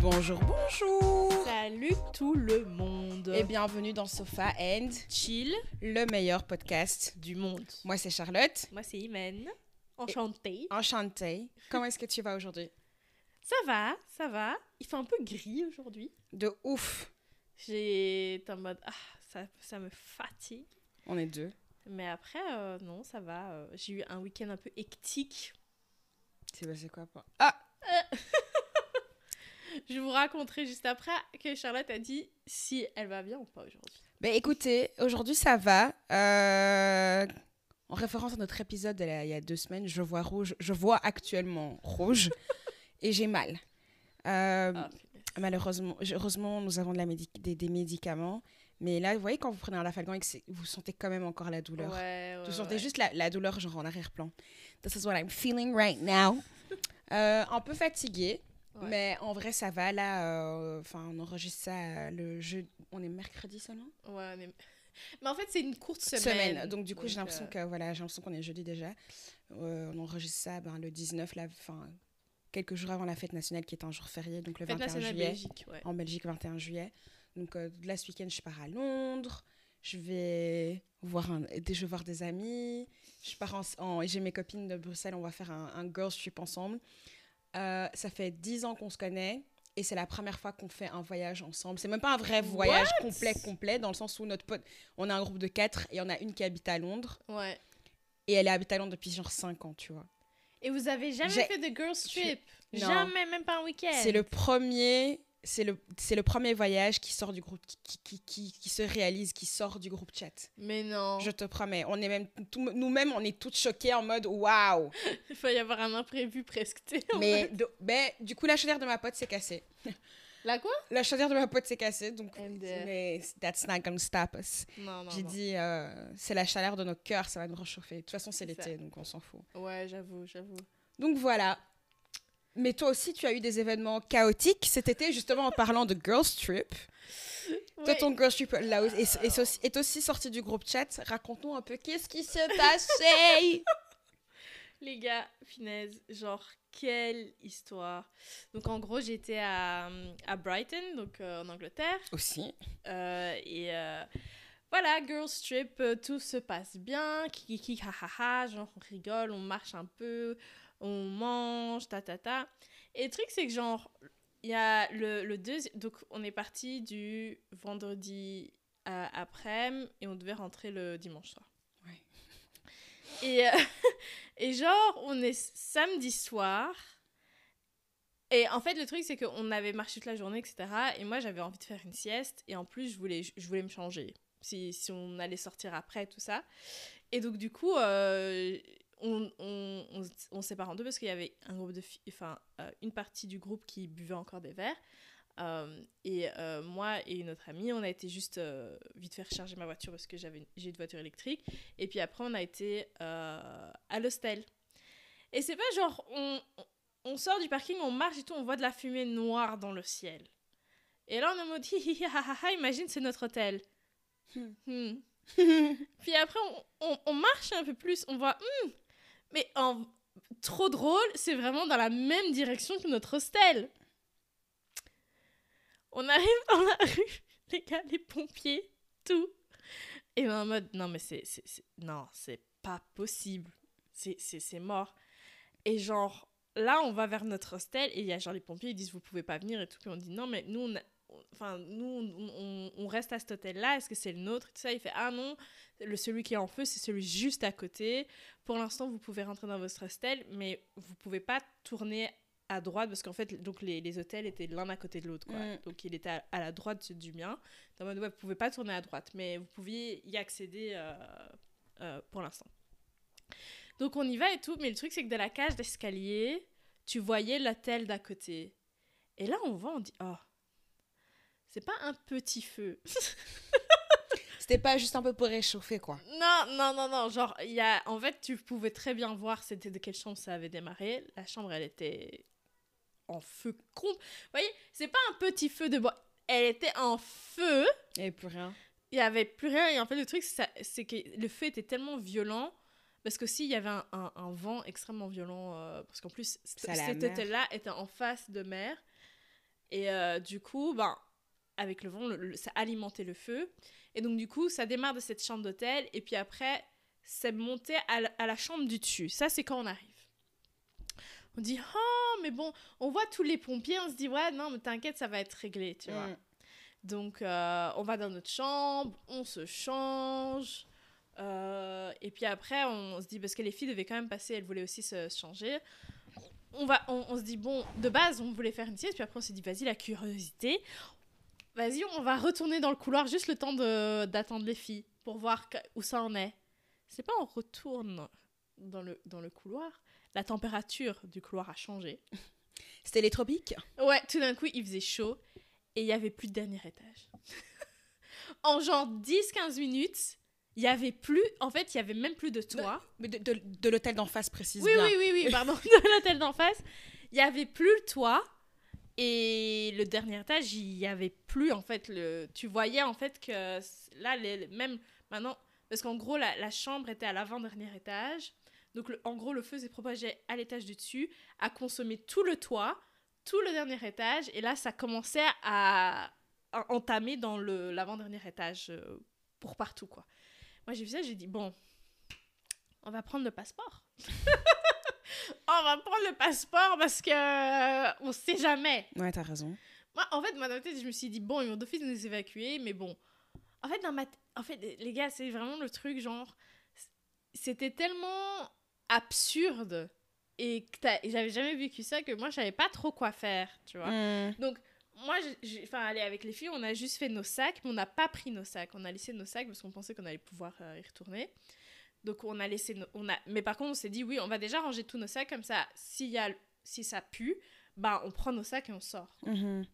Bonjour, bonjour Salut tout le monde Et bienvenue dans Sofa and Chill le meilleur podcast. du monde. Moi, c'est Charlotte. Moi c'est Imen. Enchantée. Enchantée. Comment est-ce que tu vas aujourd'hui? Ça va, ça va. Il fait un peu gris aujourd'hui. De ouf J'ai en mode ah ça, ça me fatigue. On est deux. Mais après euh, non ça va. euh, J'ai eu un week-end un peu hectique. C'est passé quoi pas Ah Je vous raconterai juste après que Charlotte a dit si elle va bien ou pas aujourd'hui. Ben écoutez, aujourd'hui ça va. Euh, En référence à notre épisode de la- il y a deux semaines, je vois rouge. Je vois actuellement rouge et j'ai mal. Euh, Ah. Malheureusement, heureusement, nous avons de la médi- des, des médicaments. Mais là, vous voyez, quand vous prenez un Lafalgan et que vous sentez quand même encore la douleur. Ouais, ouais, Vous sentez ouais. juste la, la douleur genre en arrière-plan. This is what I'm feeling right now. Euh, un peu fatiguée, Ouais. mais en vrai ça va. Là, euh, enfin, on enregistre ça euh, le jeu. On est mercredi seulement? Ouais, on est- Mais en fait c'est une courte semaine. Donc du coup, j'ai l'impression euh, que voilà, j'ai l'impression qu'on est jeudi déjà. Euh, on enregistre ça ben, le 19, là, enfin quelques jours avant la fête nationale qui est un jour férié, donc le Fête 21 nationale juillet. Belgique, ouais. En Belgique, 21 juillet. Donc euh, là, ce week-end, je pars à Londres. Je vais voir, un, des- je vais voir des amis. Je pars en, en- j'ai mes copines de Bruxelles. On va faire un, un girls trip ensemble. Euh, ça fait 10 ans qu'on se connaît. Et c'est la première fois qu'on fait un voyage ensemble. C'est même pas un vrai voyage complet, complet, dans le sens où notre pote, on a un groupe de 4 et on a une qui habite à Londres. Ouais. Et elle habite à Londres depuis genre 5 ans, tu vois. Et vous avez jamais fait de girls trip? Jamais, même pas un week-end? C'est le premier, c'est le, c'est le premier voyage qui sort du groupe, qui, qui, qui, qui- se réalise, qui sort du groupe chat. Mais non. Je te promets, on est même tout- nous-mêmes, on est toutes choquées en mode waouh. Il faut y avoir un imprévu presque. Mais de- ben, du coup, la chaudière de ma pote s'est cassée. La quoi? La chaudière de ma pote s'est cassée, donc mais that's not gonna stop us. Non, non. J'ai non. dit, euh, c'est la chaleur de nos cœurs, ça va nous réchauffer. De toute façon, c'est ça. l'été, donc on s'en fout. Ouais, j'avoue, j'avoue. Donc voilà. Mais toi aussi, tu as eu des événements chaotiques cet été, justement en parlant de Girls Trip. Toi, ton girl trip là, est, aussi, est aussi sorti du groupe chat. Raconte-nous un peu qu'est-ce qui s'est passé. Les gars, finesse, genre, quelle histoire. Donc, en gros, j'étais à, à Brighton, donc euh, en Angleterre. aussi. Euh, et euh, voilà, girls trip, tout se passe bien, kiki, ha ha ha, genre on rigole, on marche un peu, on mange, ta ta ta. Et le truc, c'est que genre, il y a le, le deuxième. Donc, on est parti du vendredi après-midi et on devait rentrer le dimanche soir. Ouais. Et, euh, et genre, on est samedi soir. Et en fait, le truc, c'est qu'on avait marché toute la journée, etc. Et moi, j'avais envie de faire une sieste. Et en plus, je voulais, je voulais me changer. Si, si on allait sortir après, tout ça. Et donc, du coup, euh, on, on, on, on se sépare en deux parce qu'il y avait un groupe de filles, enfin, euh, une partie du groupe qui buvait encore des verres. Euh, et euh, moi et une autre amie, on a été juste euh, vite faire charger ma voiture parce que j'avais j'ai une voiture électrique. Et puis après, on a été à l'hostel. Et c'est pas genre, on, on- sort du parking, on marche et tout, on voit de la fumée noire dans le ciel. Et là, on est en mode, imagine, c'est notre hôtel. Hmm. Hmm. Puis après, on, on- on marche un peu plus, on voit, hmm, mais trop drôle, c'est vraiment dans la même direction que notre hostel. On arrive dans la rue, les gars, les pompiers, tout. Et en mode, non, mais c'est, non, c'est pas possible. C'est mort. Et genre, là, on va vers notre hostel et il y a genre les pompiers, ils disent, vous pouvez pas venir et tout. Puis on dit, non, mais nous, on, a- enfin, nous, on, on- on reste à cet hôtel-là, est-ce que c'est le nôtre? Tout ça. Il fait, ah non, le, celui qui est en feu, c'est celui juste à côté. Pour l'instant, vous pouvez rentrer dans votre hostel, mais vous pouvez pas tourner à droite parce qu'en fait, donc les, les hôtels étaient l'un à côté de l'autre. quoi. Mm. Donc il était à, à la droite du mien. Dans mode, ouais, vous pouvez pas tourner à droite, mais vous pouviez y accéder euh, euh, pour l'instant. Donc on y va et tout, mais le truc c'est que de la cage d'escalier, tu voyais l'hôtel d'à côté. Et là on voit, on dit, oh, c'est pas un petit feu. C'était pas juste un peu pour réchauffer, quoi. Non, non, non, non. Genre, il y a... en fait, tu pouvais très bien voir c'était de quelle chambre ça avait démarré. La chambre, elle était en feu con. Vous voyez, c'est pas un petit feu de bois. Elle était en feu. Il n'y avait plus rien. Il y avait plus rien. Et en fait, le truc, c'est que le feu était tellement violent. Parce que s'il y avait un, un- un vent extrêmement violent, euh, parce qu'en plus, c- C'est à la cet mer. hôtel-là était en face de mer. Et euh, du coup, ben, avec le vent, le- le- ça alimentait le feu. Et donc, du coup, ça démarre de cette chambre d'hôtel. Et puis après, c'est monté à la, à la chambre du dessus. Ça, c'est quand on arrive. On dit, oh, mais bon, on voit tous les pompiers. On se dit, ouais, non, mais t'inquiète, ça va être réglé, tu vois. Mm. Donc, euh, on va dans notre chambre, on se change. euh, et puis après, on se dit, parce que les filles devaient quand même passer, elles voulaient aussi se changer. On, va, on, on se dit, bon, de base, on voulait faire une sieste, puis après, on s'est dit, vas-y, la curiosité. Vas-y, on va retourner dans le couloir juste le temps d'attendre les filles pour voir où ça en est. C'est pas on retourne dans le, dans le couloir? La température du couloir a changé. C'était les tropiques? Ouais, tout d'un coup, il faisait chaud et il y avait plus de dernier étage. en genre 10-15 minutes, il y avait plus. En fait, il y avait même plus de toit. Mais de, de- de l'hôtel d'en face, précise Oui, oui, oui, oui, pardon, de l'hôtel d'en face. Il y avait plus le toit. Et le dernier étage, il y avait plus, en fait, le... Tu voyais, en fait, que là, les... même maintenant... Parce qu'en gros, la, chambre était à l'avant-dernier étage. Donc, en gros, le feu s'est propagé à l'étage du dessus, a consommé tout le toit, tout le dernier étage. Et là, ça commençait à, entamer dans l'avant-dernier étage euh, pour partout, quoi. Moi, j'ai vu ça, j'ai dit, bon, on va prendre le passeport. on va prendre le passeport parce que euh, on sait jamais. Ouais, t'as raison. Moi, en fait, moi, dans ma tête, je me suis dit, bon, ils vont d'office nous évacuer, mais bon. En fait, dans ma en fait, les gars, c'est vraiment le truc, genre, c'était tellement absurde et j'avais jamais vécu ça que moi, je savais pas trop quoi faire, tu vois. Mm. Donc, moi, enfin, aller avec les filles, on a juste fait nos sacs, mais on n'a pas pris nos sacs. On a laissé nos sacs parce qu'on pensait qu'on allait pouvoir euh, y retourner. Donc, on a laissé. nos- on a, mais par contre, on s'est dit, oui, on va déjà ranger tous nos sacs comme ça. S'il y a, si ça pue, bah, on prend nos sacs et on sort. Mhm.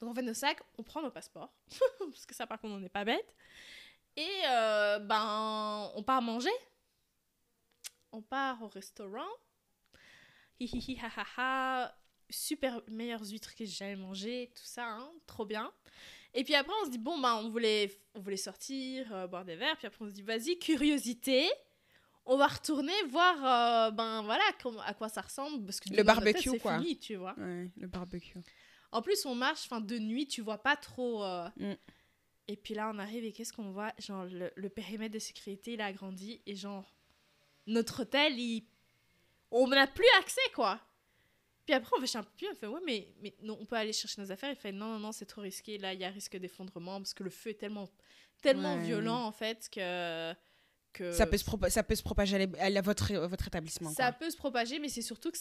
Donc, on fait nos sacs, on prend nos passeports. parce que ça, par contre, on n'est pas bête. Et euh, ben, on part manger. On part au restaurant. Hi hi hi ha ha ha. Super meilleures huîtres que j'ai jamais mangées, tout ça, hein, trop bien. Et puis après, on se dit, bon, ben, on voulait, on voulait sortir, euh, boire des verres. Puis après, on se dit, vas-y, curiosité. On va retourner voir, euh, ben voilà, à quoi ça ressemble. Parce que Le barbecue, tête, quoi. fini, tu vois. Ouais, le barbecue. En plus, on marche, enfin, de nuit, tu vois pas trop. euh. Mm. Et puis là, on arrive et qu'est-ce qu'on voit? Genre, le, le périmètre de sécurité, il a agrandi et genre, notre hôtel, il... on n'a plus accès, quoi. Puis après, on fait un peu plus, on fait, ouais, mais, mais non, on peut aller chercher nos affaires. Il fait, non, non, non, c'est trop risqué. Là, il y a risque d'effondrement parce que le feu est tellement, tellement Ouais. violent, en fait, que. que Ça peut se, ça peut se propager à, l'é- à la- votre, à votre établissement. ça quoi. peut se propager, mais c'est surtout que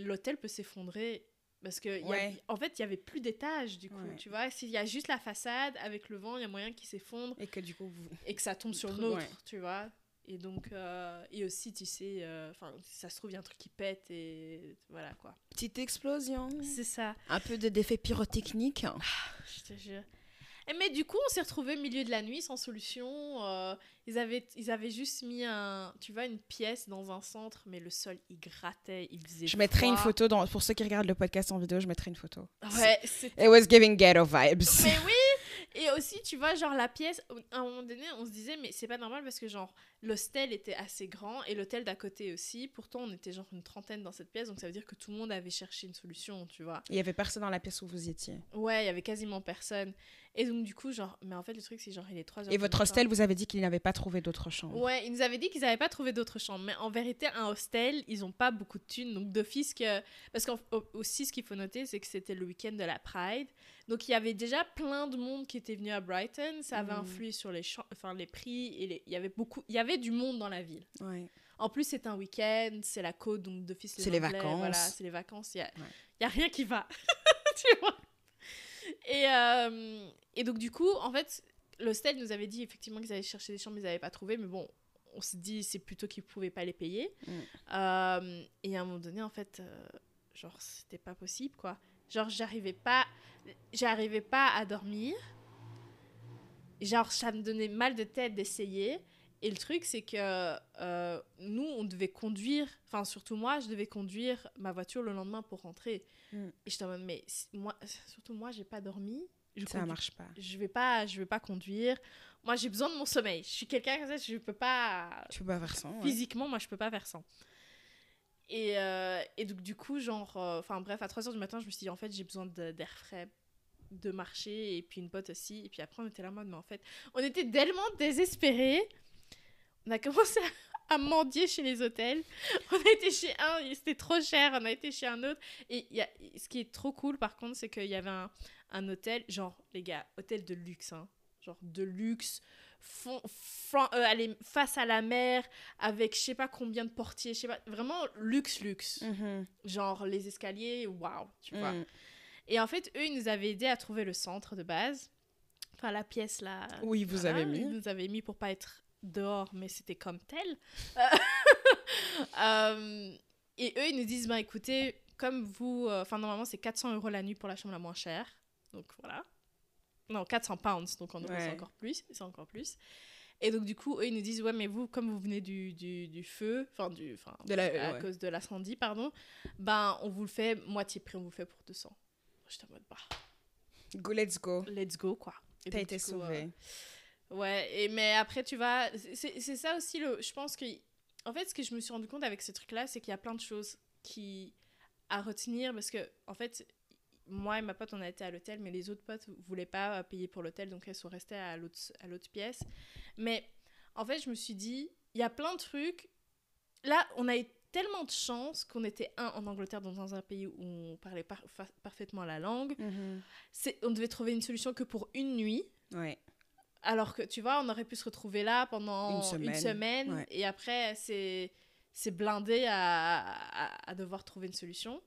l'hôtel peut s'effondrer. Parce que, y a- Ouais. en fait, il y avait plus d'étages, du coup. Ouais. Tu vois, s'il y a juste la façade, avec le vent, il y a moyen qu'il s'effondre Et que du coup, vous... et que ça tombe sur l'autre, ouais. tu vois. Et donc, euh, et aussi, tu sais, euh, enfin, ça se trouve, il y a un truc qui pète et voilà, quoi. Petite explosion. C'est ça, Un peu de d'effet pyrotechnique. je te jure. Et mais du coup, on s'est retrouvés au milieu de la nuit sans solution. euh, ils, avaient, ils avaient juste mis un, tu vois, une pièce dans un centre, mais le sol, il grattait, il faisait Je mettrai une photo, dans... pour ceux qui regardent le podcast en vidéo, je mettrai une photo. Ouais, c'était It was giving ghetto vibes. Mais oui Et aussi, tu vois, genre la pièce, à un moment donné, on se disait, mais c'est pas normal parce que, genre, l'hostel était assez grand et l'hôtel d'à côté aussi. Pourtant, on était genre une trentaine dans cette pièce, donc ça veut dire que tout le monde avait cherché une solution, tu vois. Il y avait personne dans la pièce où vous étiez. Ouais, il y avait quasiment personne. Et donc, du coup, genre, mais en fait, le truc, c'est genre, il est 3 heures. Et votre hostel, vous avez dit qu'il n'avait pas trouvé d'autres chambres. Ouais, ils nous avaient dit qu'ils n'avaient pas trouvé d'autres chambres. Mais en vérité, un hostel, ils n'ont pas beaucoup de thunes. Donc, d'office que. Parce qu'aussi, ce qu'il faut noter, c'est que c'était le week-end de la Pride. Donc, il y avait déjà plein de monde qui était venu à Brighton. Ça avait Mhm. influé sur les, enfin, les prix. Et les- il y avait beaucoup. Il y avait du monde dans la ville. Ouais. En plus, c'est un week-end, c'est la côte, donc d'office, C'est les vacances. Voilà, c'est les vacances. Il n'y a, Ouais. il y a rien qui va. tu vois? Et, euh, et donc, du coup, en fait, l'hostel nous avait dit effectivement qu'ils allaient chercher des chambres, ils n'avaient pas trouvé, mais bon, on se dit c'est plutôt qu'ils ne pouvaient pas les payer. Mm. Euh, et à un moment donné, en fait, euh, genre, c'était pas possible, quoi. Genre, j'arrivais pas, j'arrivais pas à dormir. Genre, ça me donnait mal de tête d'essayer. Et le truc, c'est que euh, nous, on devait conduire, enfin, surtout moi, je devais conduire ma voiture le lendemain pour rentrer. Mm. Et en mode, mais moi, surtout moi, j'ai pas dormi. Je Ça conduis- marche pas. Je vais pas, je vais pas conduire. Moi, j'ai besoin de mon sommeil. Je suis quelqu'un comme ça, je peux pas Tu peux pas faire ça. ouais. Physiquement, moi, je peux pas faire ça. Et, euh, et donc, du coup, genre, euh, enfin bref, à 3h du matin, je me suis dit, en fait, j'ai besoin d'air frais, de marcher, et puis une pote aussi. Et puis après, on était là mode, mais en fait, on était tellement désespérés. On a commencé à, à mendier chez les hôtels. On a été chez un, c'était trop cher, on a été chez un autre. Et y a, ce qui est trop cool, par contre, c'est qu'il y avait un, un hôtel, genre, les gars, hôtel de luxe, hein. Genre de luxe, fond, euh, aller face à la mer, avec je sais pas combien de portiers, je sais pas, vraiment luxe, luxe. Mhm. Genre les escaliers, waouh, tu vois. Mm. Et en fait, eux, ils nous avaient aidé à trouver le centre de base. Enfin, la pièce là. Oui, ils vous voilà, avez mis. Ils nous avaient mis pour pas être dehors, mais c'était comme tel. Euh, et eux, ils nous disent, bah écoutez, comme vous, euh, enfin normalement c'est 400 euros la nuit pour la chambre la moins chère. Donc voilà. Non, 400 pounds, donc en euros c'est encore plus. C'est encore plus. Et donc du coup, eux, ils nous disent, ouais, mais vous, comme vous venez du, du, du feu, enfin du... Enfin, De la- à ouais. cause de l'incendie, pardon, ben on vous le fait moitié prix, on vous le fait pour 200. J'étais en mode, bah, Go, let's go. let's go, quoi. T'as été sauvé. euh, ouais, et, mais après, tu vas. C'est ça aussi, le, je pense que. En fait, ce que je me suis rendu compte avec ce truc-là, c'est qu'il y a plein de choses qui. à retenir, parce que, en fait, moi et ma pote, on a été à l'hôtel, mais les autres potes voulaient pas euh, payer pour l'hôtel, donc elles sont restées à l'autre pièce. Mais, en fait, je me suis dit, il y a plein de trucs. Là, on a eu tellement de chance qu'on était, un, en Angleterre, dans un pays où on parlait par- fa- parfaitement la langue. Mhm. C'est- On devait trouver une solution que pour une nuit. Ouais. Alors que tu vois, on aurait pu se retrouver là pendant Une une semaine, ouais. et après c'est c'est blindé à, à, à devoir trouver une solution.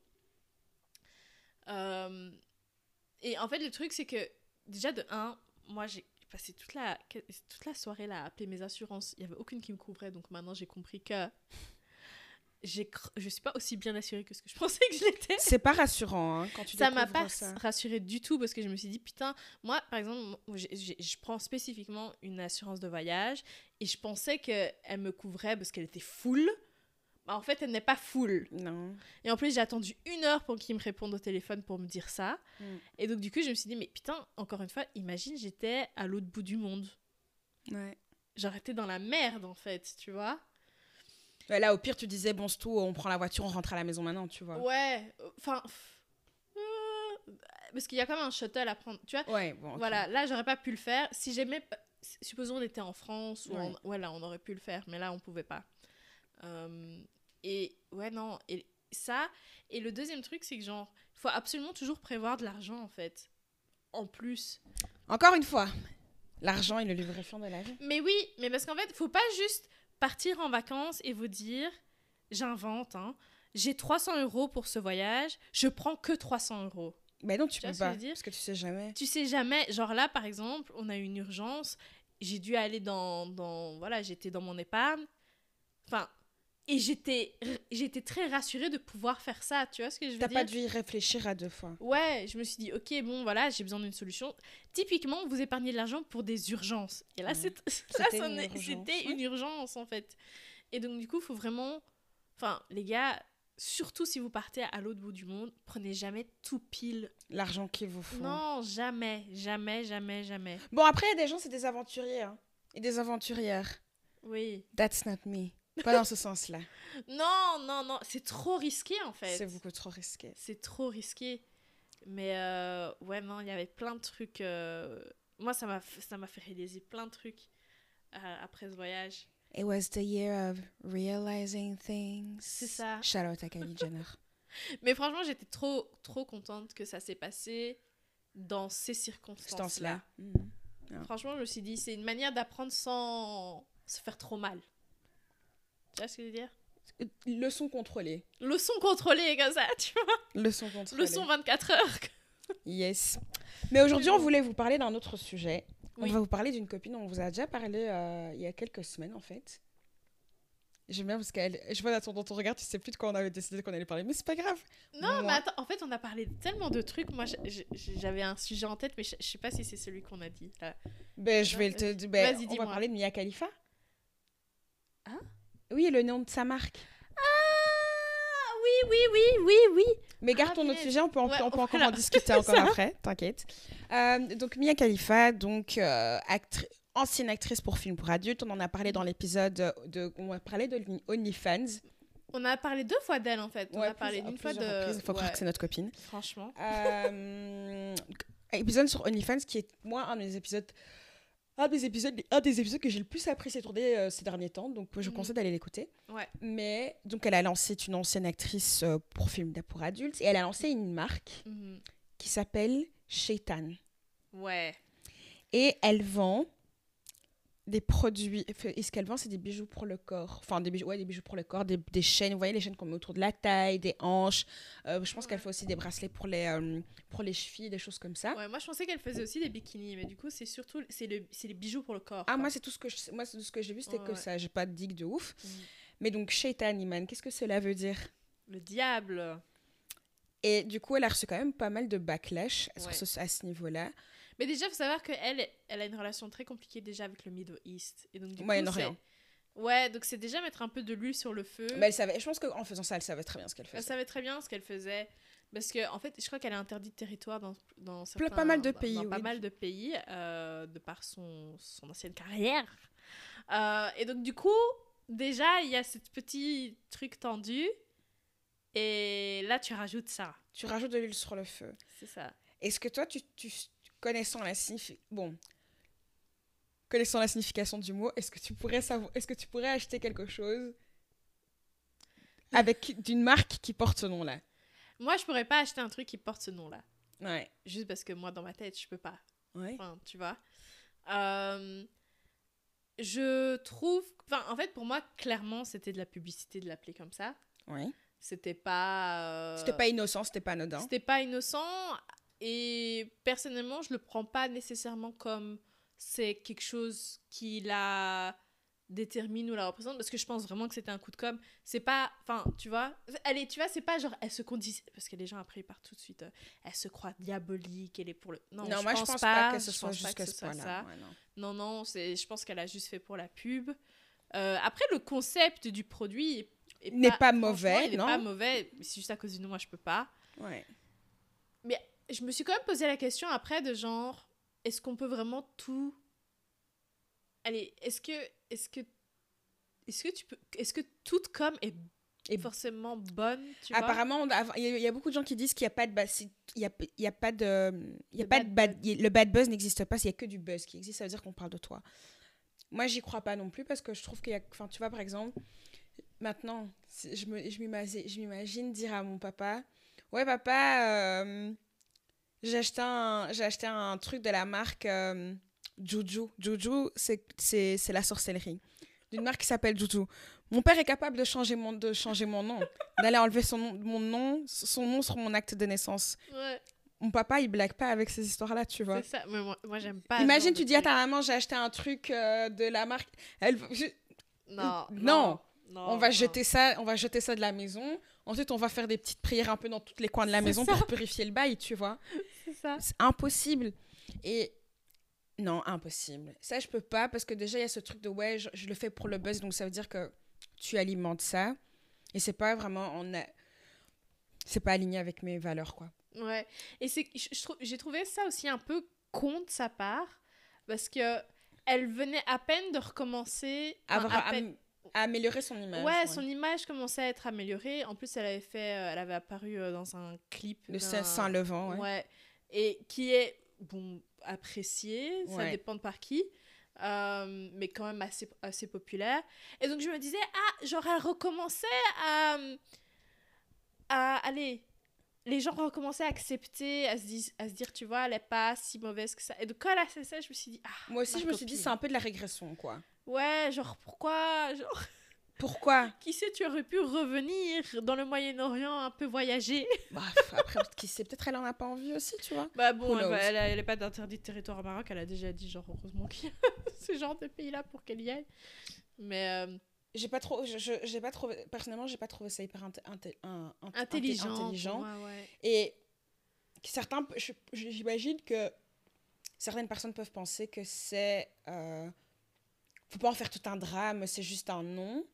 Euh, et en fait, le truc c'est que déjà de un, moi j'ai passé toute la toute la soirée là à appeler mes assurances. Il y avait aucune qui me couvrait, donc maintenant j'ai compris que cr- je suis pas aussi bien assurée que ce que je pensais que je l'étais C'est pas rassurant hein, quand tu ça m'a pas ça. rassurée du tout parce que je me suis dit putain moi par exemple je prends spécifiquement une assurance de voyage et je pensais que elle me couvrait parce qu'elle était full bah, en fait elle n'est pas full Non. et en plus j'ai attendu une heure pour qu'il me réponde au téléphone pour me dire ça Mm. et donc du coup je me suis dit mais putain encore une fois imagine j'étais à l'autre bout du monde Ouais. j'aurais été dans la merde en fait tu vois Là, au pire, tu disais, bon, c'est tout, on prend la voiture, on rentre à la maison maintenant, tu vois. ouais enfin euh, parce qu'il y a quand même un shuttle à prendre tu vois Ouais, bon. Voilà, là, j'aurais pas pu le faire. Si j'aimais. Supposons on était en France, ou Ouais. en- ouais, là, on aurait pu le faire, mais là, on pouvait pas. Euh, et ouais, non. Et ça. Et le deuxième truc, c'est que, genre, il faut absolument toujours prévoir de l'argent, en fait. En plus. Encore une fois, l'argent est le lubrifiant de la vie. Mais oui, mais parce qu'en fait, faut pas juste partir en vacances et vous dire j'invente, hein, j'ai 300 euros pour ce voyage, je prends que 300 euros. Mais non, tu peux pas, dire parce que tu sais jamais. tu sais jamais, genre là par exemple, on a eu une urgence, j'ai dû aller dans, dans voilà, j'étais dans mon épargne, enfin, et j'étais, j'étais très rassurée de pouvoir faire ça, tu vois ce que je veux T'as dire? pas dû y réfléchir à deux fois. Ouais, je me suis dit, ok, bon, voilà, j'ai besoin d'une solution. Typiquement, vous épargnez de l'argent pour des urgences. Et là, Ouais. c'est- là, C'était une est- urgence, c'était ouais. une urgence, en fait. Et donc, du coup, il faut vraiment... Enfin, les gars, surtout si vous partez à l'autre bout du monde, prenez jamais tout pile. L'argent qu'il vous faut. Non, jamais, jamais, jamais, jamais. Bon, après, il y a des gens, c'est des aventuriers. hein. Et des aventurières. Oui. That's not me. Pas dans ce sens-là. Non, non, non, c'est trop risqué, en fait. C'est beaucoup trop risqué. C'est trop risqué. Mais euh, ouais, non, il y avait plein de trucs. euh, Moi, ça m'a fait réaliser plein de trucs euh, après ce voyage. It was the year of realizing things. C'est ça. Shout out à Kylie Jenner. Mais franchement, j'étais trop, trop contente que ça s'est passé dans ces Ce circonstances-là. Mhm. Franchement, je me suis dit, c'est une manière d'apprendre sans se faire trop mal. Tu vois ce que je veux dire? Euh, Leçon contrôlée. Leçon contrôlée comme ça, tu vois. Leçon contrôlée. Leçon 24 heures. Yes. Mais aujourd'hui, on voulait vous parler d'un autre sujet. Oui. On va vous parler d'une copine dont on vous a déjà parlé euh, il y a quelques semaines, en fait. J'aime bien parce qu'elle. Je vois dans ton, regard, tu sais plus de quoi on avait décidé qu'on allait parler, mais c'est pas grave. Non, Moi- mais attends, en fait, on a parlé de tellement de trucs. Moi, j'avais un sujet en tête, mais je, je sais pas si c'est celui qu'on a dit. là. Ben, je vais le te. Ben, Vas-y, on va parler de Mia Khalifa. Hein? Oui, le nom de sa marque. Ah oui, oui, oui, oui, oui. Mais Ah, gardons notre punaise. sujet, on peut, en- Ouais, on peut encore en discuter encore après, t'inquiète. Euh, donc Mia Khalifa, donc euh, ancienne actrice pour films pour adultes, on en a parlé dans l'épisode de, on a parlé de OnlyFans. On a parlé deux fois d'elle en fait. On Ouais, a parlé d'une fois de. Il faut croire que c'est notre copine. Franchement. Euh, épisode sur OnlyFans qui est moi un des épisodes un des épisodes un des épisodes que j'ai le plus apprécié tourner euh, ces derniers temps donc je Mhm. conseille d'aller l'écouter Ouais. mais donc elle a lancé une ancienne actrice euh, pour films pour adultes et elle a lancé une marque Mhm. qui s'appelle Shaitan Ouais. et elle vend des produits et ce qu'elle vend c'est des bijoux pour le corps enfin des bijoux ouais des bijoux pour le corps des, des chaînes vous voyez les chaînes qu'on met autour de la taille des hanches Euh, je pense Ouais. qu'elle fait aussi des bracelets pour les euh, pour les chevilles des choses comme ça Ouais, moi je pensais qu'elle faisait aussi des bikinis, mais du coup c'est surtout c'est le c'est les bijoux pour le corps. Ah, quoi. moi, c'est tout ce que je, moi, tout ce que j'ai vu, c'était Ouais, que ça. J'ai pas de digue de ouf. Mhm. Mais donc, Shaitan Iman, qu'est-ce que cela veut dire? Le diable. Et du coup, elle a reçu quand même pas mal de backlash sur Ouais. ce- à ce niveau-là. Mais déjà, faut savoir qu'elle, elle a une relation très compliquée déjà avec le Middle East. Et donc, du coup, Moyen-Orient. c'est- Ouais, donc c'est déjà mettre un peu de l'huile sur le feu. Mais elle savait, je pense qu'en faisant ça, elle savait très bien ce qu'elle Elle faisait. savait très bien ce qu'elle faisait. Parce que, en fait, je crois qu'elle a interdit de territoire dans, dans certains, pas mal de dans- pays, dans pas mal de pays, euh, de par son, son ancienne carrière. Euh, et donc, du coup, déjà, il y a ce petit truc tendu. Et là, tu rajoutes ça. Tu rajoutes de l'huile sur le feu. C'est ça. Est-ce que toi, tu, tu connaissant la signifi- bon, connaissant la signification du mot, est-ce que tu pourrais savoir, est-ce que tu pourrais acheter quelque chose avec d'une marque qui porte ce nom-là? Moi, je pourrais pas acheter un truc qui porte ce nom-là. Ouais. Juste parce que moi, dans ma tête, je peux pas. Ouais. Enfin, tu vois. Euh, je trouve. Enfin, en fait, pour moi, clairement, c'était de la publicité de l'appeler comme ça. Ouais. C'était pas. euh, C'était pas innocent, c'était pas anodin. C'était pas innocent. Et personnellement, je le prends pas nécessairement comme c'est quelque chose qui la détermine ou la représente parce que je pense vraiment que c'était un coup de com c'est pas enfin tu vois allez tu vois c'est pas genre elle se condit parce que les gens après ils partent tout de suite euh, elle se croit diabolique elle est pour le non, Non, je moi pense je pense pas, pas, que ce soit pense pas jusqu'à ce point-là. Ouais, non. Non, non, c'est, je pense qu'elle a juste fait pour la pub. Euh, après, le concept du produit est- est N'est pas franchement, mauvais, Il n'est non? pas mauvais, mais c'est juste à cause du nom, moi je peux pas. Ouais. Je me suis quand même posé la question après de genre, est-ce qu'on peut vraiment tout. Allez, est-ce que. Est-ce que. Est-ce que tu peux. Est-ce que toute com est forcément bonne tu Apparemment, il y, a- il y a beaucoup de gens qui disent qu'il n'y a pas de buzz. Il y a, y a pas de. Y a De pas bad de bad, y a- le bad buzz n'existe pas, il n'y a que du buzz qui existe, ça veut dire qu'on parle de toi. Moi, j'y crois pas non plus parce que je trouve qu'il y a. Enfin, tu vois, par exemple, maintenant, je m'imagine je dire à mon papa Ouais, papa, euh, j'ai acheté, acheté un truc de la marque euh, Juju. Juju, c'est- c'est c'est la sorcellerie. D'une marque qui s'appelle Juju. Mon père est capable de changer mon, de changer mon nom, d'aller enlever son nom, mon nom, son nom sur mon acte de naissance. Ouais, Mon papa, il blague pas avec ces histoires-là, tu vois. c'est ça. Mais moi, moi j'aime pas. Imagine, tu dis à ta maman, j'ai acheté un truc euh, de la marque. Elle, je- Non, Non. non, on va non. jeter ça, on va jeter ça de la maison. Ensuite, on va faire des petites prières un peu dans tous les coins de la maison ça. pour purifier le bail, tu vois. C'est ça. C'est impossible. Et non, impossible. Ça, je peux pas parce que déjà, il y a ce truc de ouais, je, je le fais pour le buzz, donc ça veut dire que tu alimentes ça. Et c'est pas vraiment. On a... C'est pas aligné avec mes valeurs, quoi. Ouais. Et c'est, j'ai trouvé ça aussi un peu con de sa part, parce que elle venait à peine de recommencer. Avoir à peine- am- à améliorer son image. ouais, son image commençait à être améliorée. En plus, elle avait fait, euh, elle avait apparu euh, dans un clip. Le d'un- Saint-Levant, ouais. Ouais. Et qui est bon apprécié, ça Ouais. dépend de par qui. euh, mais quand même assez, assez populaire. Et donc je me disais, ah, genre elle recommençait à, à aller. Les gens recommençaient à accepter, à se, dis- à se dire, tu vois, elle est pas si mauvaise que ça. Et donc quand elle a fait ça, je me suis dit, ah, Moi aussi, je me suis dit, c'est un peu de la régression, quoi. Ouais, genre pourquoi genre, Pourquoi? Qui sait, tu aurais pu revenir dans le Moyen-Orient un peu voyager. bah, Après, qui sait, peut-être elle en a pas envie aussi, tu vois. Bah bon, elle, elle, a- elle est pas d'interdit de territoire au Maroc, elle a déjà dit, genre, heureusement qu'il y a ce genre de pays-là pour qu'elle y aille. Mais euh, J'ai pas trop, j'ai pas trouvé, personnellement, j'ai pas trouvé ça hyper inté- inté- un- un- inté- intelligent. intelligent. ouais. Et certains, j'imagine que certaines personnes peuvent penser que c'est, euh, faut pas en faire tout un drame, c'est juste un nom.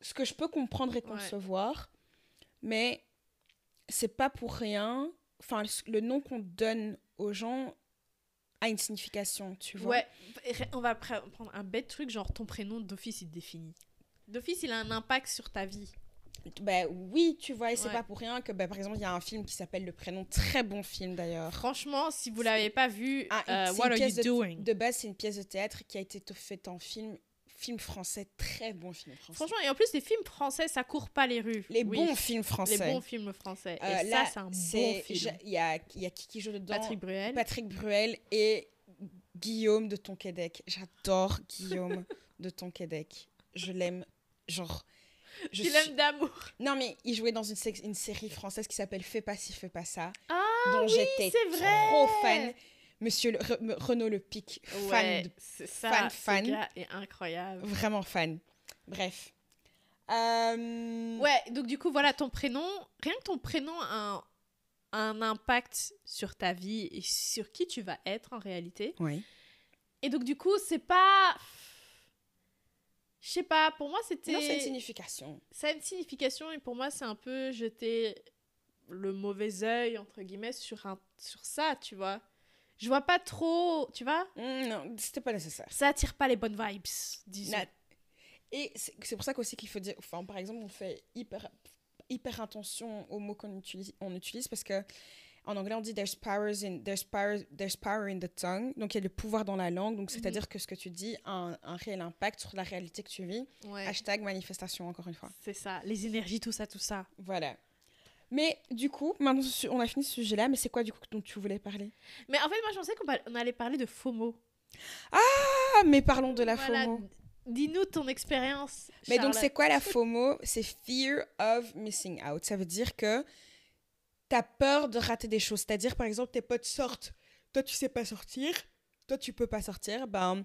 Ce que je peux comprendre et Ouais. concevoir, mais c'est pas pour rien. Enfin, le- nom qu'on donne aux gens a une signification, tu vois. Ouais, on va pre- prendre un bête truc, genre ton prénom d'office il te définit. D'office il a un impact sur ta vie. Bah oui, tu vois, et c'est Ouais. pas pour rien que, bah, par exemple, il y a un film qui s'appelle Le Prénom, très bon film d'ailleurs. Franchement, si vous l'avez pas vu, Ah, euh, what are you pièce de- doing? De base, c'est une pièce de théâtre qui a été faite en film, film français, très bon film français. Franchement, et en plus les films français ça court pas les rues. les Oui, bons films français. Les bons films français. Euh, et là, ça c'est un bon film. Il y a, y a qui qui joue dedans Patrick Bruel. Patrick Bruel et Guillaume de Tonquédec. J'adore Guillaume de Tonquédec. Je l'aime, genre. Je Tu suis- d'amour. Non, mais il jouait dans une, sé- une série française qui s'appelle Fais pas ci, fais pas ça. Ah dont oui, j'étais c'est vrai. trop fan. Monsieur le- Re- Renaud Le Pic, fan, Ouais, de- c'est ça, fan, ce fan. gars est incroyable. vraiment fan. Bref. Euh, Ouais, donc du coup, voilà, ton prénom, rien que ton prénom a un, un impact sur ta vie et sur qui tu vas être en réalité. Oui. Et donc du coup, c'est pas... Je sais pas, pour moi c'était... Non, c'est une signification. ça a une signification et pour moi c'est un peu jeter le mauvais œil, entre guillemets, sur, un, sur ça, tu vois. Je vois pas trop, tu vois Mm, non, c'était pas nécessaire. Ça attire pas les bonnes vibes, disons. Na- Et c'est pour ça qu'aussi qu'il faut dire, enfin, par exemple, on fait hyper, hyper attention aux mots qu'on utilise, on utilise parce que en anglais on dit there's, powers in, there's, power, there's power in the tongue, donc il y a le pouvoir dans la langue, donc c'est-à-dire que ce que tu dis a un, un réel impact sur la réalité que tu vis. Ouais, Hashtag manifestation, encore une fois. c'est ça, les énergies, tout ça, tout ça. Voilà. Mais du coup, maintenant on a fini ce sujet-là, mais c'est quoi du coup dont tu voulais parler? Mais en fait, moi je pensais qu'on allait parler de FOMO. Ah, mais parlons de la Voilà, FOMO. Dis-nous ton expérience. Mais donc, c'est quoi la FOMO? C'est Fear of Missing Out. Ça veut dire que tu as peur de rater des choses. C'est-à-dire, par exemple, tes potes sortent, toi, tu sais pas sortir, toi, tu peux pas sortir, ben,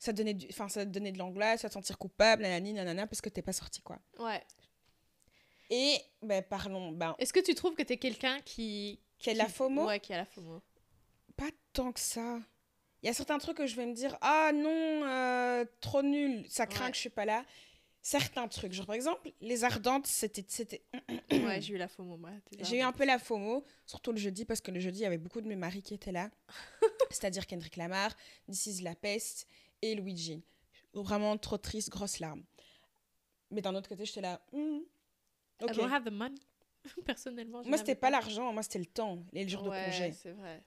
ça donnait, du... enfin, ça donnait de l'angoisse, ça te sentir coupable, nanani, nanana, parce que t'es pas sorti, quoi. Ouais. Et, ben, parlons, ben, Est-ce que tu trouves que t'es quelqu'un qui. qui a de la qui- FOMO? Ouais, qui a la FOMO. Pas tant que ça. Il y a certains trucs que je vais me dire, ah non, euh, trop nul, ça craint Ouais. que je suis pas là. Certains trucs, genre par exemple, les ardentes, c'était, c'était, ouais, j'ai eu la FOMO, moi. J'ai eu un peu la FOMO, surtout le jeudi, parce que le jeudi, il y avait beaucoup de mes maris qui étaient là. C'est-à-dire Kendrick Lamar, This is La Peste et Luigi. Vraiment trop triste, grosse larme. Mais d'un autre côté, j'étais là. Hmm, I Ok. don't have the money. Personnellement, je Moi, c'était pas l'argent, moi, c'était le temps, les jours Ouais, de congé. c'est vrai.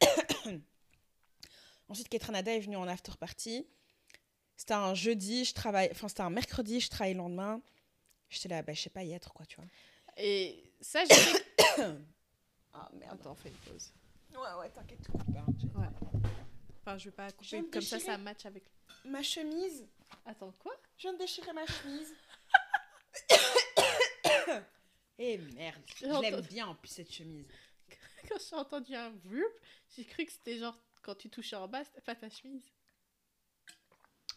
Ensuite, Ketranada est venue en after party. C'était un jeudi, je travaille. Enfin, c'était un mercredi, je travaille le lendemain. J'étais là, bah, je sais pas y être, quoi, tu vois. Et ça, j'ai fait. Ah, merde. Attends, on fait une pause. Ouais, ouais, t'inquiète, coupe pas. Ouais. Enfin, je vais pas Je couper comme ça, ça match avec. Ma chemise. Attends, quoi Je viens de déchirer ma chemise. Eh merde, je l'aime bien en plus cette chemise. Quand j'ai entendu un whoop, j'ai cru que c'était genre quand tu touchais en bas, c'était pas ta chemise.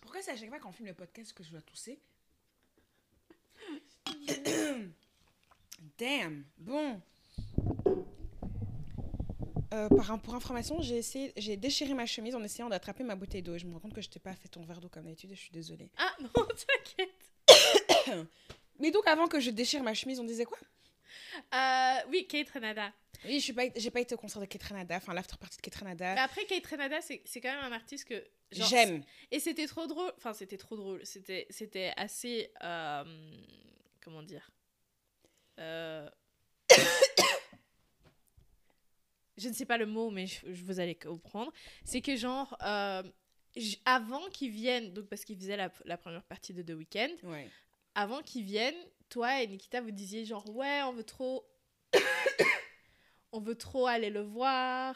Pourquoi c'est à chaque fois qu'on filme le podcast que je dois tousser Damn. Bon. Euh, par, pour information, j'ai essayé, j'ai déchiré ma chemise en essayant d'attraper ma bouteille d'eau et je me rends compte que je t'ai pas fait ton verre d'eau comme d'habitude et je suis désolée. Ah non, t'inquiète. Mais donc avant que je déchire ma chemise, on disait quoi? Euh, oui, Kate Renada. Oui, je suis pas, j'ai pas été au concert de Kate Renada, enfin l'after party de Kate Renada. Mais après, Kate Renada, c'est quand même un artiste que. J'aime. Et c'était trop drôle. Enfin, c'était trop drôle. C'était assez. euh, comment dire Euh, Je ne sais pas le mot, mais je, je vous allez comprendre. C'est que, genre, avant qu'ils viennent, donc parce qu'ils faisaient la, la première partie de The Weeknd, Ouais. Avant qu'ils viennent, toi et Nikita, vous disiez genre, ouais, on veut trop. on veut trop aller le voir.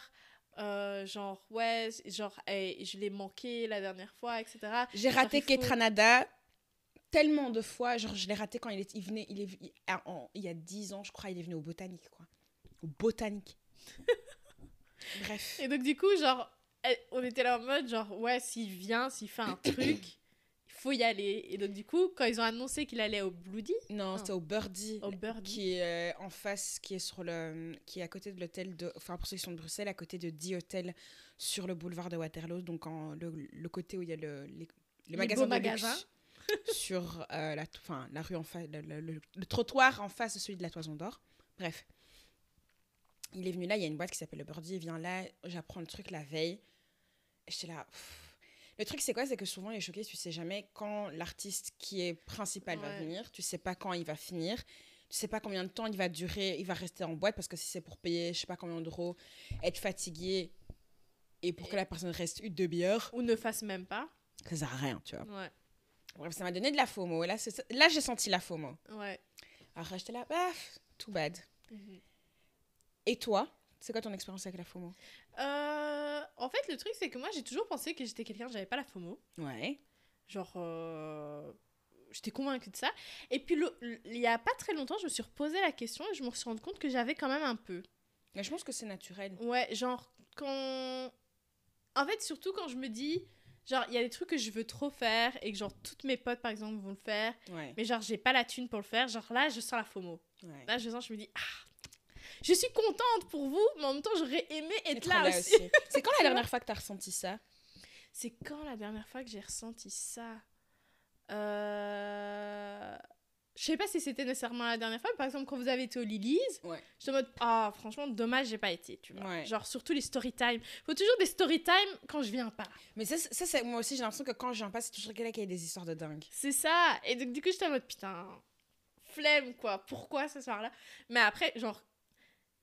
euh, genre, ouais, genre, je l'ai manqué la dernière fois, etc. J'ai raté Genre, il faut- Kate Ranada tellement de fois. Genre, je l'ai raté quand il, est, il venait. Il, est, il, ah, en- il y a 10 ans, je crois, il est venu au Botanique, quoi. Au Botanique. Bref. Et donc, du coup, genre, eh, on était là en mode, genre, ouais, s'il vient, s'il fait un truc, faut y aller. Et donc, du coup, quand ils ont annoncé qu'il allait au Bloody, Non, c'était au Birdie. au Birdie, Qui est euh, en face, qui est sur le, qui est à côté de l'hôtel de, enfin pour ceux qui sont de Bruxelles, à côté de 10 hôtels sur le boulevard de Waterloo, donc en, le, le côté où il y a le, les, les Les magasins beaux de luxe magasins. sur euh, la, enfin, la rue en face, le, le- le- le trottoir en face de celui de la Toison d'Or. Bref. Il est venu là, il y a une boîte qui s'appelle le Birdie, il vient là, j'apprends le truc la veille. Et J'étais là. pff. Le truc, c'est quoi? C'est que souvent, les showcases, tu sais jamais quand l'artiste qui est principal va venir, tu sais pas quand il va finir, tu sais pas combien de temps il va durer, il va rester en boîte, parce que si c'est pour payer, je sais pas combien d'euros, être fatigué, et pour que la personne reste une demi-heure, Ou ne fasse même pas. ça sert à rien, tu vois. Ouais. Bref, ça m'a donné de la FOMO. Là, là j'ai senti la FOMO. Ouais. Alors, j'étais là, bah, too bad. Et toi, c'est quoi ton expérience avec la FOMO? Euh, en fait, le truc, c'est que moi, j'ai toujours pensé que j'étais quelqu'un, j'avais pas la FOMO. Ouais. Genre, euh, j'étais convaincue de ça. Et puis, le- le- il y a pas très longtemps, je me suis reposé la question et je me suis rendu compte que j'avais quand même un peu. Mais je pense que c'est naturel. Ouais, genre, quand. En fait, surtout quand je me dis, genre, il y a des trucs que je veux trop faire et que, genre, toutes mes potes, par exemple, vont le faire, Ouais. mais genre, j'ai pas la thune pour le faire. Genre, là, je sens la FOMO. ouais. Là, je sens, je me dis, ah, je suis contente pour vous, mais en même temps, j'aurais aimé être Être là, là aussi. aussi. C'est quand Tu la dernière fois que t'as ressenti ça C'est quand la dernière fois que j'ai ressenti ça euh... Je sais pas si c'était nécessairement la dernière fois, mais par exemple, quand vous avez été au Lilies, Ouais. j'étais en mode, ah, franchement, dommage, j'ai pas été, tu vois. Ouais. Genre, surtout les story time. Faut toujours des story time quand je viens pas. Mais ça, ça moi aussi, j'ai l'impression que quand je viens pas, c'est toujours quelqu'un qui a des histoires de dingue. C'est ça. Et donc, du coup, j'étais en mode, putain, flemme, quoi. Pourquoi ce soir-là? Mais après, genre.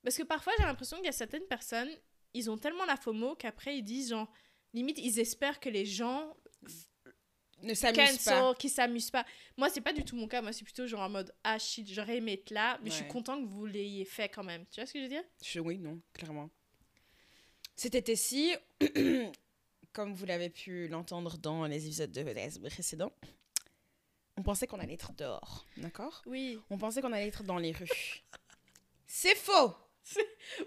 Parce que parfois, j'ai l'impression qu'il y a certaines personnes, ils ont tellement la FOMO qu'après, ils disent, genre, limite, ils espèrent que les gens Ne s'amuse cancel, pas. qui s'amusent pas. Moi, c'est pas du tout mon cas. Moi, c'est plutôt genre en mode, ah shit, j'aurais aimé être là, mais je suis content que vous l'ayez fait quand même. Tu vois ce que je veux dire? Je- oui, non, clairement. Cet été-ci, comme vous l'avez pu l'entendre dans les épisodes de VDS précédents, on pensait qu'on allait être dehors, d'accord? Oui. On pensait qu'on allait être dans les rues. C'est faux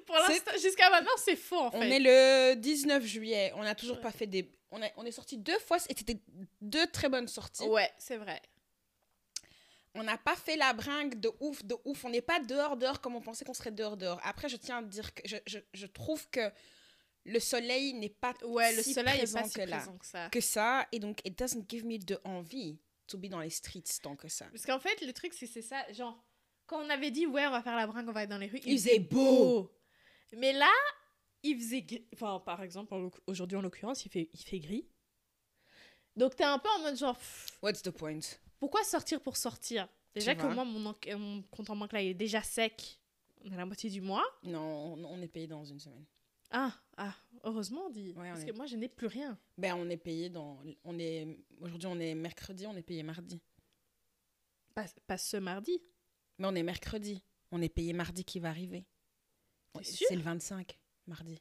Pour l'instant, jusqu'à maintenant, c'est faux en fait. On est le 19 juillet, on n'a toujours Ouais. pas fait des... On, a- on est sorti deux fois, et c'était deux très bonnes sorties. Ouais, c'est vrai. On n'a pas fait la bringue de ouf, de ouf. On n'est pas dehors, dehors comme on pensait qu'on serait dehors, dehors. Après, je tiens à dire que je, je, je trouve que le soleil n'est pas Ouais, le si soleil est présent pas si que là. présent que ça. que ça. Et donc, it doesn't give me de envie to be dans les streets tant que ça. Parce qu'en fait, le truc, c'est c'est ça. Genre, quand on avait dit, ouais, on va faire la bringue, on va être dans les rues, Il faisait beau. Mais là, il faisait gris. Enfin, par exemple, aujourd'hui, en l'occurrence, il fait, il fait gris. Donc, t'es un peu en mode genre, What's the point? pourquoi sortir pour sortir? Déjà que moi, mon, en- mon compte en banque là, il est déjà sec. On est à la moitié du mois. Non, on, on est payé dans une semaine. Ah, ah, heureusement, on dit. Ouais, on Parce est- que moi, je n'ai plus rien. Ben, on est payé dans... On est... Aujourd'hui, on est mercredi, on est payé mardi. Pas, pas ce mardi. Mais on est mercredi. On est payé mardi qui va arriver. C'est le 25, mardi.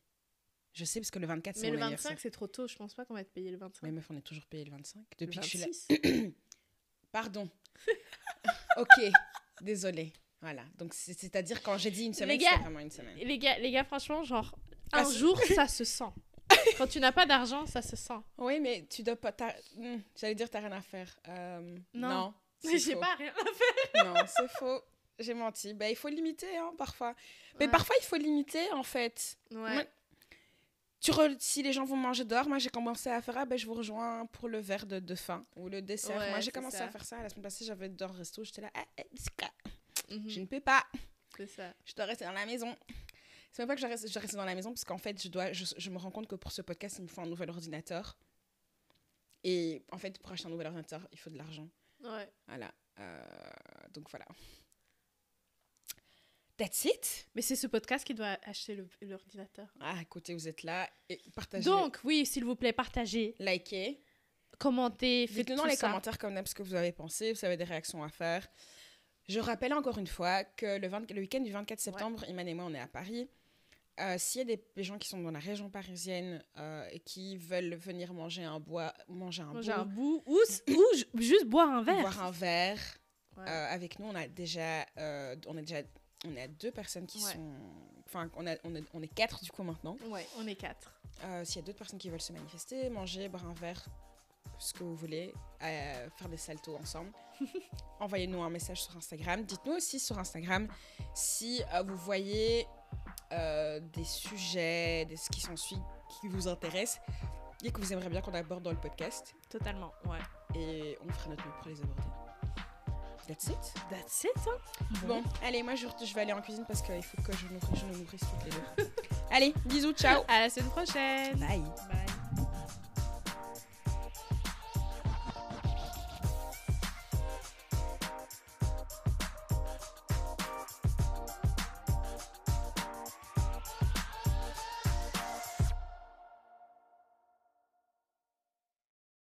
Je sais, parce que le 24, c'est Mais le anniversaire. 25, c'est trop tôt. Je pense pas qu'on va être payé le 25. Mais meuf, on est toujours payé le 25. Le Depuis que je suis là. 26. Pardon. ok, désolée. Voilà. Donc, c'est- c'est-à-dire, quand j'ai dit une semaine, c'est vraiment une semaine. Les gars, les gars, franchement, genre, Ah, un jour, ça se sent. Quand tu n'as pas d'argent, ça se sent. Oui, mais tu dois pas. Hmm, J'allais dire, t'as rien à faire. Euh, Non. non. Mais j'ai pas rien à faire. Non, c'est faux. J'ai menti. Ben, il faut limiter, hein, parfois. Mais Ouais. parfois, il faut limiter, en fait. Ouais. Moi, Tu re- Si les gens vont manger dehors, moi j'ai commencé à faire, ah ben je vous rejoins pour le verre de, de faim ou le dessert. Ouais, moi j'ai commencé ça. à faire ça. La semaine passée, j'avais dehors resto, j'étais là, ah, eh, Mhm, je ne peux pas, C'est ça. je dois rester dans la maison. C'est même pas que je reste, je dois rester dans la maison parce qu'en fait, je, dois, je, je me rends compte que pour ce podcast, il me faut un nouvel ordinateur. Et en fait, pour acheter un nouvel ordinateur, il faut de l'argent. Ouais. Voilà. Euh, donc voilà. That's it. Mais c'est ce podcast qui doit acheter l'ordinateur. Ah, écoutez, vous êtes là. Et partagez. Donc, oui, s'il vous plaît, partagez, likez. commentez, faites Dites-nous dans les ça. commentaires comme ce que vous avez pensé, vous avez des réactions à faire. Je rappelle encore une fois que le, 20 le week-end du 24 septembre, Iman et moi, on est à Paris. Euh, S'il y a des, des gens qui sont dans la région parisienne euh, et qui veulent venir manger un bois, manger un Manger un bout, ou, juste boire un verre. boire un verre, Ouais. euh, avec nous, on a déjà, euh, on est déjà, on a deux personnes qui Ouais. sont, enfin, on, a- on, est- on est quatre du coup maintenant. Ouais, on est quatre. S'il y a d'autres personnes qui veulent se manifester, manger, boire un verre, ce que vous voulez, euh, faire des saltos ensemble, envoyez-nous un message sur Instagram. Dites-nous aussi sur Instagram si euh, vous voyez euh, des sujets, des, ce qui s'ensuit, qui vous intéressent et que vous aimeriez bien qu'on aborde dans le podcast. Totalement, ouais. Et on fera notre mieux pour les aborder. That's it. That's it, hein. Bon, allez, moi je, je vais aller en cuisine parce qu'il faut que je, nourris- je nous nourrisse toutes les deux. allez, bisous, ciao. À la semaine prochaine. Bye.